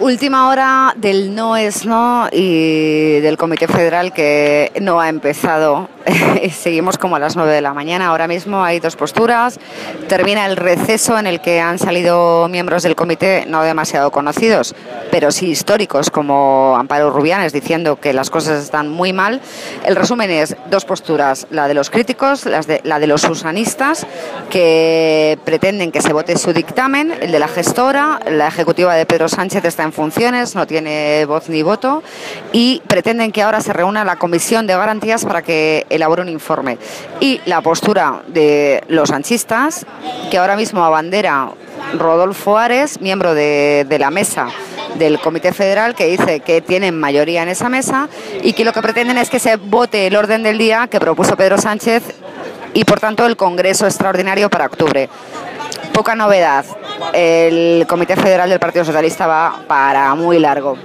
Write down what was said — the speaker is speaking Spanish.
Última hora del no es no y del Comité Federal que no ha empezado. Seguimos como a las 9 de la mañana. Ahora mismo hay dos posturas. Termina el receso en el que han salido miembros del comité no demasiado conocidos, pero sí históricos, como Amparo Rubianes, diciendo que las cosas están muy mal. El resumen es dos posturas, la de los críticos, la de los usanistas, que pretenden que se vote su dictamen, el de la gestora, la ejecutiva de Pedro Sánchez está en funciones, no tiene voz ni voto y pretenden que ahora se reúna la Comisión de Garantías para que elabore un informe. Y la postura de los sanchistas, que ahora mismo abandera Rodolfo Ares, miembro de, de la mesa del Comité Federal que dice que tienen mayoría en esa mesa y que lo que pretenden es que se vote el orden del día que propuso Pedro Sánchez y por tanto el Congreso extraordinario para octubre. Poca novedad. El Comité Federal del Partido Socialista va para muy largo.